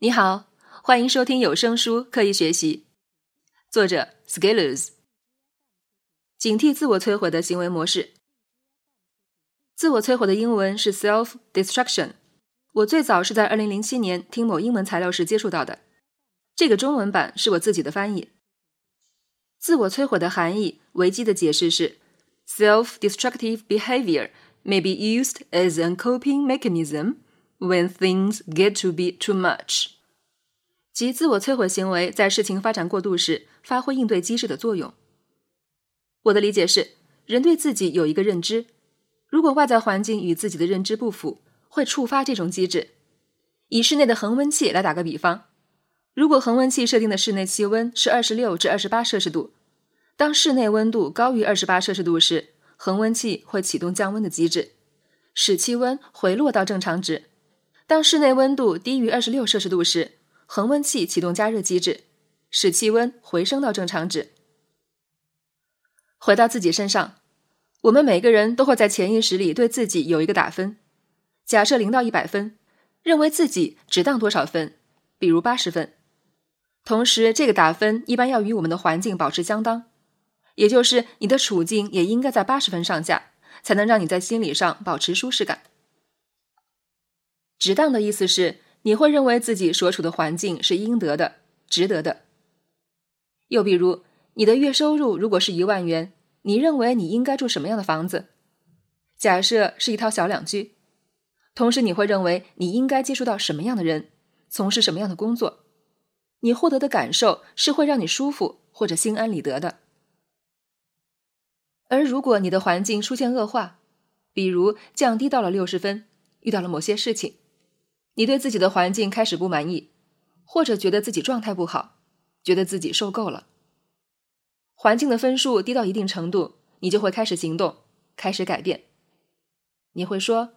你好，欢迎收听有声书《刻意学习》，作者 Scalers。警惕自我摧毁的行为模式。自我摧毁的英文是 self-destruction。我最早是在二零零七年听某英文材料时接触到的，这个中文版是我自己的翻译。自我摧毁的含义，维基的解释是：self-destructive behavior may be used as a coping mechanism。When things get to be too much，即自我摧毁行为在事情发展过度时发挥应对机制的作用。我的理解是，人对自己有一个认知，如果外在环境与自己的认知不符，会触发这种机制。以室内的恒温器来打个比方，如果恒温器设定的室内气温是二十六至二十八摄氏度，当室内温度高于二十八摄氏度时，恒温器会启动降温的机制，使气温回落到正常值。当室内温度低于二十六摄氏度时，恒温器启动加热机制，使气温回升到正常值。回到自己身上，我们每个人都会在潜意识里对自己有一个打分。假设零到一百分，认为自己值当多少分？比如八十分。同时，这个打分一般要与我们的环境保持相当，也就是你的处境也应该在八十分上下，才能让你在心理上保持舒适感。值当的意思是，你会认为自己所处的环境是应得的、值得的。又比如，你的月收入如果是一万元，你认为你应该住什么样的房子？假设是一套小两居。同时，你会认为你应该接触到什么样的人，从事什么样的工作？你获得的感受是会让你舒服或者心安理得的。而如果你的环境出现恶化，比如降低到了六十分，遇到了某些事情。你对自己的环境开始不满意，或者觉得自己状态不好，觉得自己受够了。环境的分数低到一定程度，你就会开始行动，开始改变。你会说：“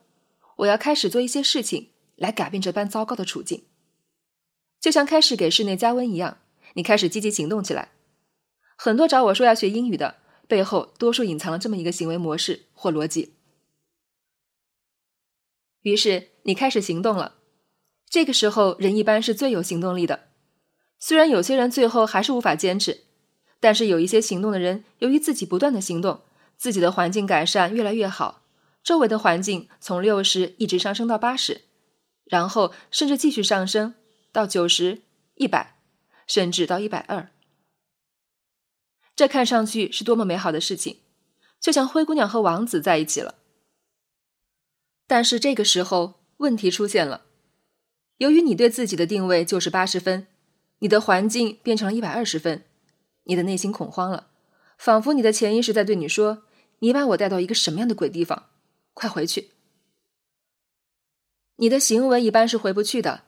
我要开始做一些事情来改变这般糟糕的处境。”就像开始给室内加温一样，你开始积极行动起来。很多找我说要学英语的背后，多数隐藏了这么一个行为模式或逻辑。于是你开始行动了。这个时候，人一般是最有行动力的。虽然有些人最后还是无法坚持，但是有一些行动的人，由于自己不断的行动，自己的环境改善越来越好，周围的环境从六十一直上升到八十，然后甚至继续上升到九十、一百，甚至到一百二。这看上去是多么美好的事情，就像灰姑娘和王子在一起了。但是这个时候，问题出现了。由于你对自己的定位就是八十分，你的环境变成了一百二十分，你的内心恐慌了，仿佛你的潜意识在对你说：“你把我带到一个什么样的鬼地方？快回去！”你的行为一般是回不去的，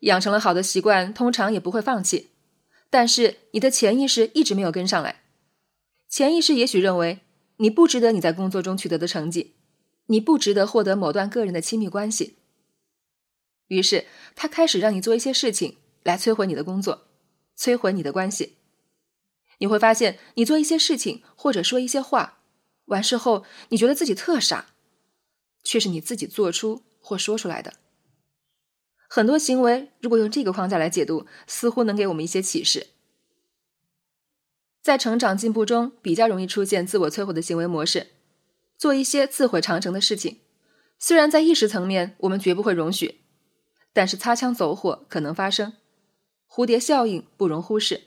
养成了好的习惯，通常也不会放弃，但是你的潜意识一直没有跟上来。潜意识也许认为你不值得你在工作中取得的成绩，你不值得获得某段个人的亲密关系。于是，他开始让你做一些事情来摧毁你的工作，摧毁你的关系。你会发现，你做一些事情或者说一些话，完事后你觉得自己特傻，却是你自己做出或说出来的。很多行为，如果用这个框架来解读，似乎能给我们一些启示。在成长进步中，比较容易出现自我摧毁的行为模式，做一些自毁长城的事情。虽然在意识层面，我们绝不会容许。但是擦枪走火可能发生，蝴蝶效应不容忽视。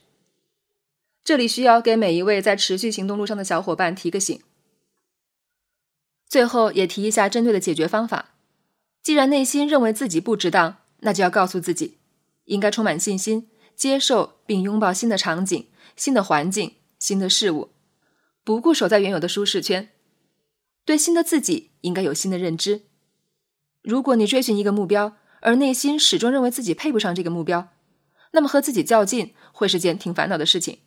这里需要给每一位在持续行动路上的小伙伴提个醒。最后也提一下针对的解决方法。既然内心认为自己不值当，那就要告诉自己，应该充满信心，接受并拥抱新的场景、新的环境、新的事物，不固守在原有的舒适圈。对新的自己应该有新的认知。如果你追寻一个目标，而内心始终认为自己配不上这个目标，那么和自己较劲会是件挺烦恼的事情。